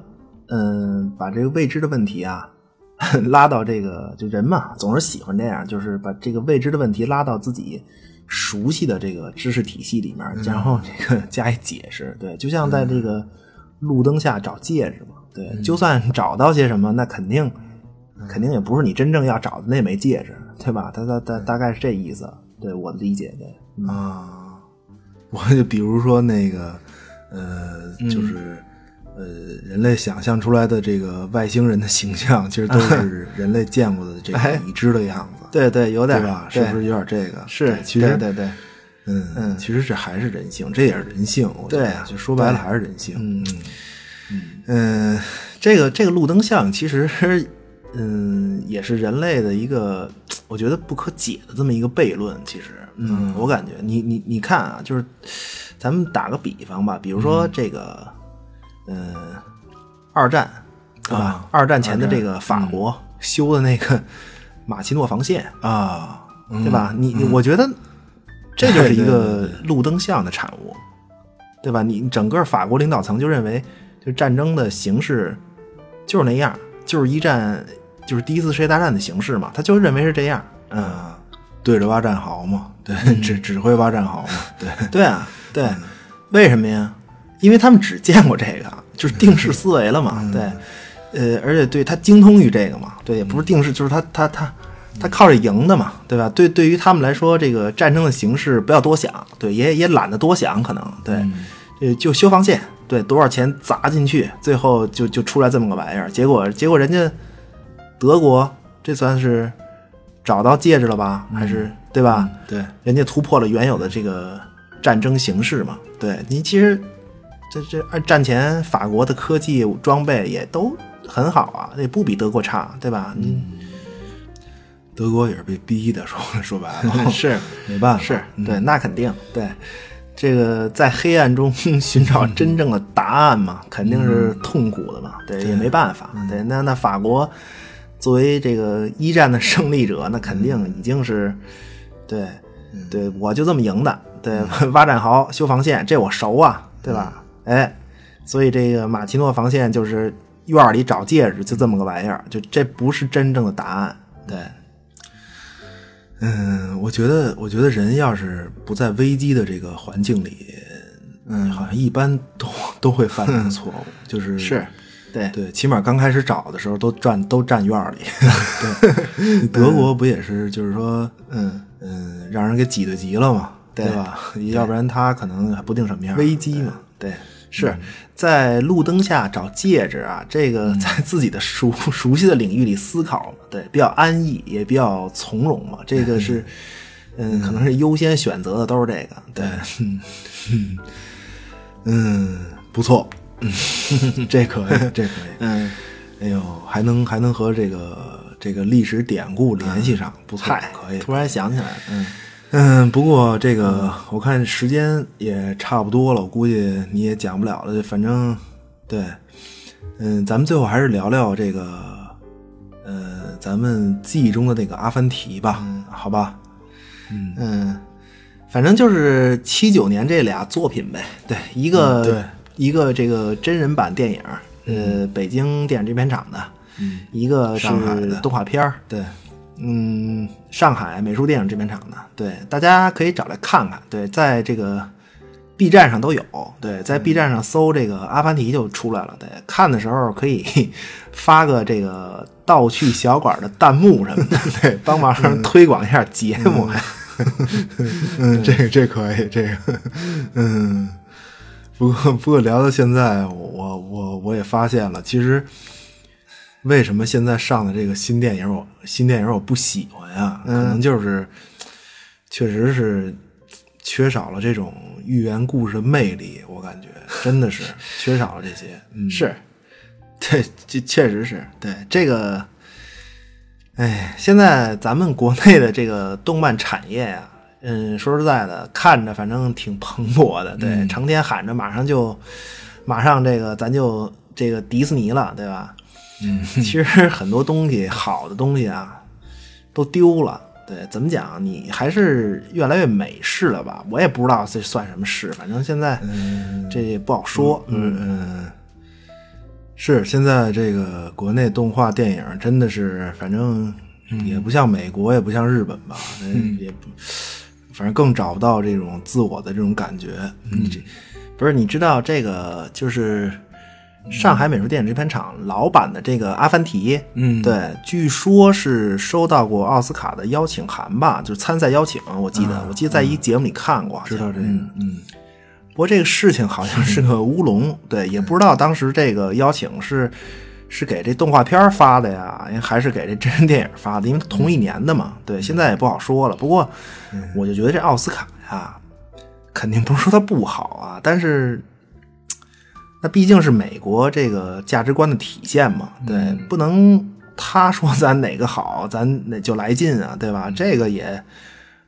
嗯，把这个未知的问题啊，拉到这个，就人嘛，总是喜欢这样，就是把这个未知的问题拉到自己熟悉的这个知识体系里面，然后这个加以解释。对，就像在这个路灯下找戒指嘛。对，就算找到些什么，那肯定肯定也不是你真正要找的那枚戒指，对吧？大大大大概是这意思，对我的理解对啊。我就比如说那个，呃，就是呃，人类想象出来的这个外星人的形象，其实都是人类见过的这个已知的样子。对对，有点吧？是不是有点这个？是，其实对对，嗯嗯，其实这还是人性，这也是人性。对，就说白了还是人性。嗯嗯嗯，这个这个路灯像，其实嗯也是人类的一个，我觉得不可解的这么一个悖论。其实，嗯，我感觉你你你看啊，就是咱们打个比方吧，比如说这个，嗯，二战，对吧？二战前的这个法国修的那个。马奇诺防线啊，对吧？你你，我觉得这就是一个路灯像的产物，对吧？你整个法国领导层就认为，就战争的形式就是那样，就是一战，就是第一次世界大战的形式嘛，他就认为是这样。嗯，对着挖战壕嘛，对，指指挥挖战壕嘛，对 对啊，对，为什么呀？因为他们只见过这个，就是定式思维了嘛，对。呃，而且对他精通于这个嘛，对，也不是定式，就是他他他他靠着赢的嘛，对吧？对，对于他们来说，这个战争的形式不要多想，对，也也懒得多想，可能对，呃，就修防线，对，多少钱砸进去，最后就就出来这么个玩意儿，结果结果人家德国这算是找到戒指了吧？还是对吧？对，人家突破了原有的这个战争形式嘛，对你其实这这二战前法国的科技装备也都。很好啊，也不比德国差，对吧？嗯，德国也是被逼的，说 说白了 是没办法，是对，那肯定对。这个在黑暗中寻找真正的答案嘛，肯定是痛苦的嘛，对，也没办法。对，那那法国作为这个一战的胜利者，那肯定已经是对对，我就这么赢的。对，挖战壕、修防线，这我熟啊，对吧？哎，所以这个马奇诺防线就是。院里找戒指就这么个玩意儿，就这不是真正的答案。对，嗯，我觉得，我觉得人要是不在危机的这个环境里，嗯，好像一般都都会犯这个错误，就是是，对对，起码刚开始找的时候都站都站院里。对，德国不也是，就是说，嗯嗯，让人给挤兑急了嘛，对吧？要不然他可能还不定什么样。危机嘛，对。是在路灯下找戒指啊，这个在自己的熟熟悉的领域里思考，对，比较安逸，也比较从容嘛。这个是，嗯，可能是优先选择的都是这个，对，嗯，嗯，不错，这可以，这可以，嗯，哎呦，还能还能和这个这个历史典故联系上，不错，可以，突然想起来，嗯。嗯，不过这个我看时间也差不多了，我估计你也讲不了了。反正，对，嗯，咱们最后还是聊聊这个，呃，咱们记忆中的那个阿凡提吧，好吧？嗯嗯，反正就是七九年这俩作品呗，对，一个对一个这个真人版电影，呃，北京电影制片厂的，嗯，一个是动画片儿对。嗯，上海美术电影制片厂的，对，大家可以找来看看。对，在这个 B 站上都有。对，在 B 站上搜这个《阿凡提》就出来了。对，看的时候可以 发个这个盗趣小馆的弹幕什么的，对，帮忙推广一下节目。嗯，这个这可以，这个，嗯，不过不过聊到现在，我我我也发现了，其实。为什么现在上的这个新电影我新电影我不喜欢呀？可能就是，确实是缺少了这种寓言故事的魅力。我感觉真的是 缺少了这些。嗯，是，对，这确实是对这个。哎，现在咱们国内的这个动漫产业呀，嗯，说实在的，看着反正挺蓬勃的。对，成天喊着马上就马上这个咱就这个迪士尼了，对吧？嗯，其实很多东西，好的东西啊，都丢了。对，怎么讲？你还是越来越美式了吧？我也不知道这算什么式，反正现在这也不好说。嗯嗯，是现在这个国内动画电影真的是，反正也不像美国，也不像日本吧？也不，反正更找不到这种自我的这种感觉。嗯，这不是，你知道这个就是。上海美术电影制片厂老版的这个《阿凡提》，嗯对，据说是收到过奥斯卡的邀请函吧，就是参赛邀请，我记得，我记得在一节目里看过，知道这个，嗯嗯不过这个事情好像是个乌龙，对，也不知道当时这个邀请是是给这动画片发的呀，还是给这真人电影发的，因为同一年的嘛。对，现在也不好说了。不过我就觉得这奥斯卡呀，肯定不是说它不好啊，但是那毕竟是美国这个价值观的体现嘛，对，不能他说咱哪个好，咱那就来劲啊，对吧？这个也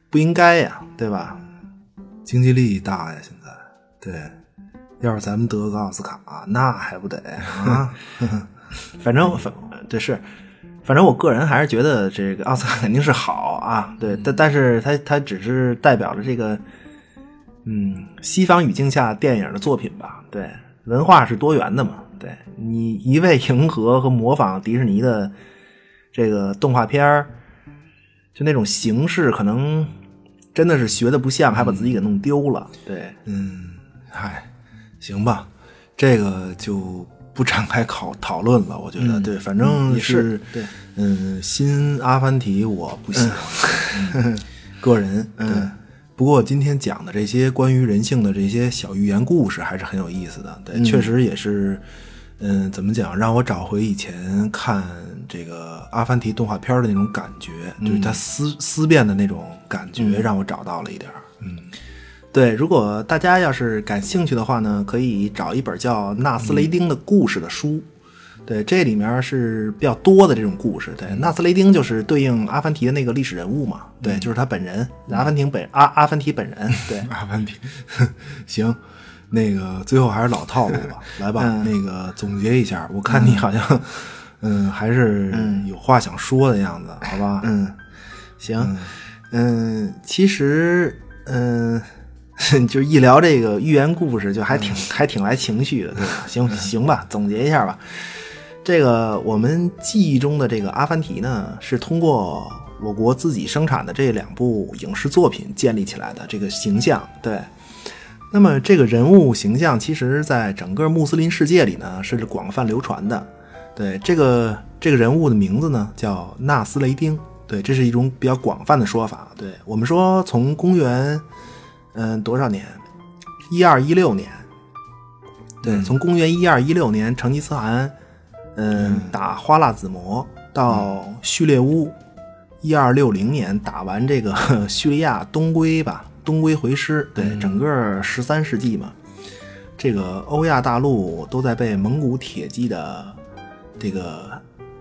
不应该呀，对吧？经济利益大呀，现在对，要是咱们得个奥斯卡，那还不得啊？反正反对是，反正我个人还是觉得这个奥斯卡肯定是好啊，对，但但是它它只是代表着这个，嗯，西方语境下电影的作品吧，对，文化是多元的嘛，对你一味迎合和模仿迪士尼的这个动画片儿，就那种形式，可能真的是学的不像，还把自己给弄丢了，对，嗯，嗨，行吧，这个就不展开考讨论了。我觉得，嗯对，反正也是对，嗯，新阿凡提我不喜欢，嗯个人嗯。不过今天讲的这些关于人性的这些小寓言故事还是很有意思的，对，确实也是，嗯，怎么讲，让我找回以前看这个阿凡提动画片的那种感觉，就是它思思辨的那种感觉，让我找到了一点儿。嗯，对，如果大家要是感兴趣的话呢，可以找一本叫《纳斯雷丁的故事》的书。对，这里面是比较多的这种故事。对，纳斯雷丁就是对应阿凡提的那个历史人物嘛。对，就是他本人，阿凡提本阿阿凡提本人。对，阿凡提，行，那个最后还是老套路吧，来吧，嗯那个总结一下，我看你好像，嗯，还是有话想说的样子，好吧？嗯，行，嗯，其实，嗯，就是一聊这个寓言故事，就还挺、还挺来情绪的，对吧？行行吧，总结一下吧。这个我们记忆中的这个阿凡提呢，是通过我国自己生产的这两部影视作品建立起来的这个形象。对，那么这个人物形象，其实在整个穆斯林世界里呢是广泛流传的。对，这个这个人物的名字呢叫纳斯雷丁。对，这是一种比较广泛的说法。对我们说，从公元嗯多少年，一二一六年，对，从公元一二一六年成吉思汗。嗯，打花剌子模到序列乌，一二六零年打完这个 叙利亚东归吧，东归回师。对，整个十三世纪嘛，这个欧亚大陆都在被蒙古铁骑的这个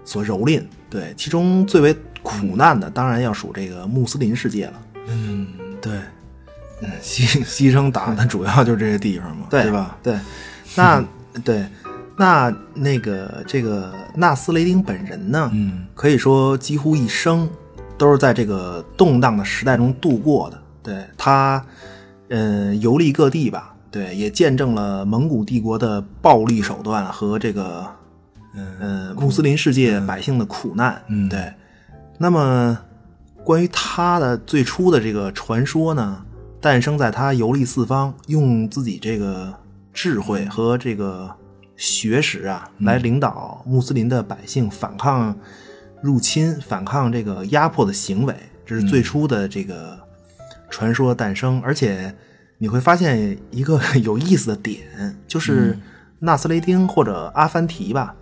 所蹂躏。对，其中最为苦难的，当然要数这个穆斯林世界了。嗯，对，牺牺牲打的主要就是这些地方嘛，对吧？对，那 对。那那个这个纳斯雷丁本人呢？嗯，可以说几乎一生都是在这个动荡的时代中度过的。对他，嗯，游历各地吧，对，也见证了蒙古帝国的暴力手段和这个，嗯，穆斯林世界百姓的苦难。嗯，对。那么，关于他的最初的这个传说呢，诞生在他游历四方，用自己这个智慧和这个。学识啊，来领导穆斯林的百姓反抗入侵、反抗这个压迫的行为，这是最初的这个传说诞生。而且你会发现一个 有意思的点，就是纳斯雷丁或者阿凡提吧，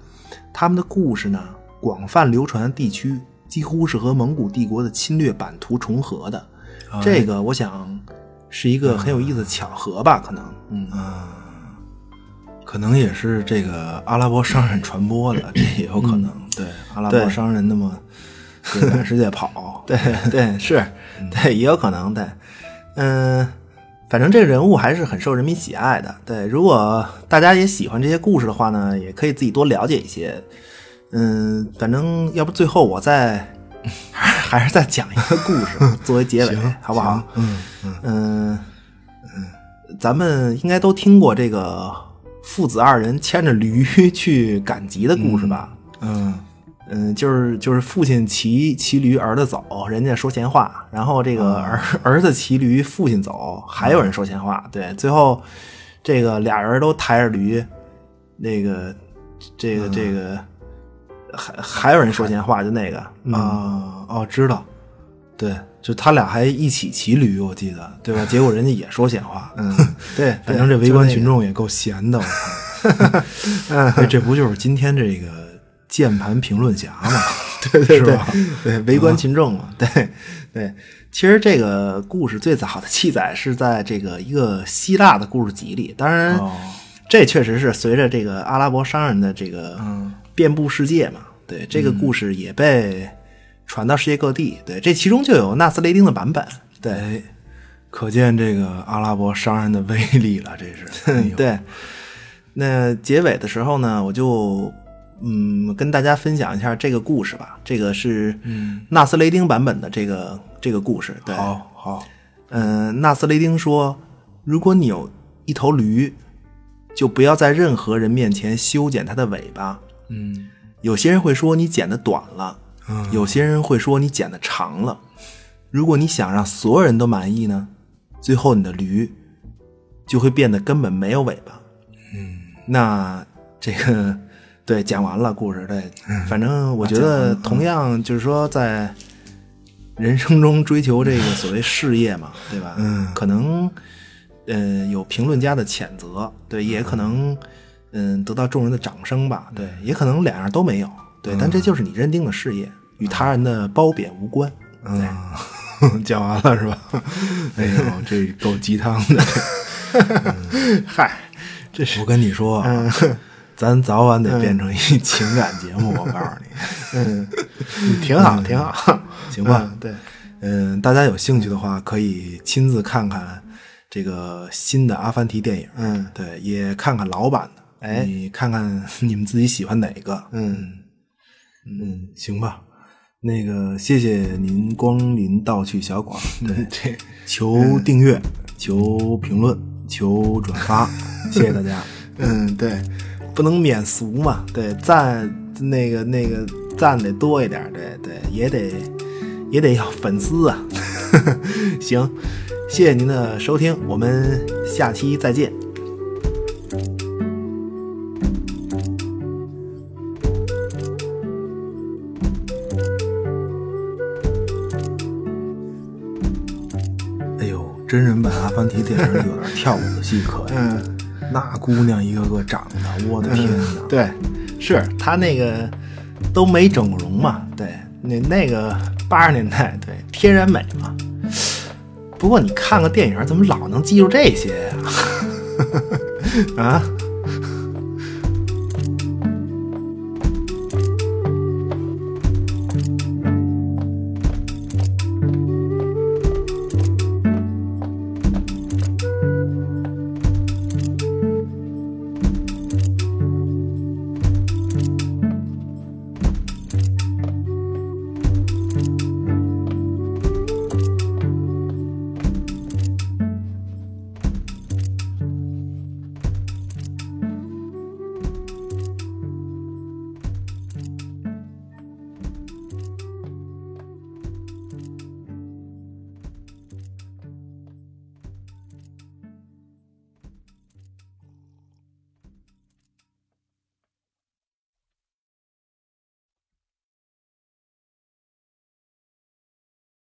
他们的故事呢，广泛流传地区几乎是和蒙古帝国的侵略版图重合的。这个我想是一个很有意思的巧合吧，可能，嗯。可能也是这个阿拉伯商人传播的，这也有可能。对，阿拉伯商人那么满世界跑，对 对是，对也有可能。对，嗯，反正这个人物还是很受人民喜爱的。对，如果大家也喜欢这些故事的话呢，也可以自己多了解一些。嗯，反正要不最后我再 还是再讲一个故事 作为结尾，好不好？嗯嗯嗯嗯，咱们应该都听过这个。父子二人牵着驴去赶集的故事吧？嗯嗯，就是就是父亲骑骑驴，儿子走，人家说闲话；然后这个儿、嗯、儿子骑驴，父亲走，还有人说闲话。对，最后这个俩人都抬着驴，那个这个这个还还有人说闲话，就那个。啊。哦，知道，对，就他俩还一起骑驴，我记得，对吧？结果人家也说闲话，嗯，对，反正这围观群众也够闲的，我靠，这不就是今天这个键盘评论侠吗？对对对，对围观群众嘛，对对。其实这个故事最早的记载是在这个一个希腊的故事集里，当然，这确实是随着这个阿拉伯商人的这个遍布世界嘛，对这个故事也被传到世界各地，对这其中就有纳斯雷丁的版本，对，可见这个阿拉伯商人的威力了，这是 对。那结尾的时候呢，我就。嗯，跟大家分享一下这个故事吧。这个是纳斯雷丁版本的这个这个故事。好好，嗯，纳斯雷丁说，如果你有一头驴，就不要在任何人面前修剪它的尾巴。嗯，有些人会说你剪的短了，嗯有些人会说你剪的长了。如果你想让所有人都满意呢，最后你的驴就会变得根本没有尾巴。嗯，那这个。对，讲完了故事。对，反正我觉得，同样就是说，在人生中追求这个所谓事业嘛，对吧？嗯，可能，嗯，有评论家的谴责，对，也可能，嗯，得到众人的掌声吧，对，也可能两样都没有，对，但这就是你认定的事业，与他人的褒贬无关。嗯，讲完了是吧？哎呦，这够鸡汤的。嗨，这是我跟你说。咱早晚得变成一情感节目，我告诉你，嗯，挺好，挺好，行吧？对，嗯，大家有兴趣的话，可以亲自看看这个新的阿凡提电影，嗯，对，也看看老版的，哎，你看看你们自己喜欢哪个？嗯嗯，行吧。那个，谢谢您光临盗趣小馆，对，这 求订阅，求评论，求转发，谢谢大家。嗯，对。不能免俗嘛，对，赞那个那个赞得多一点，对对，也得也得要粉丝啊。行，谢谢您的收听，我们下期再见。哎呦，真人版阿凡提电影有点跳舞的戏可嗯。那姑娘一个个长得，我的天哪！对，是她那个都没整容嘛？对，那那个八十年代，对，天然美嘛。不过你看个电影，怎么老能记住这些呀？啊？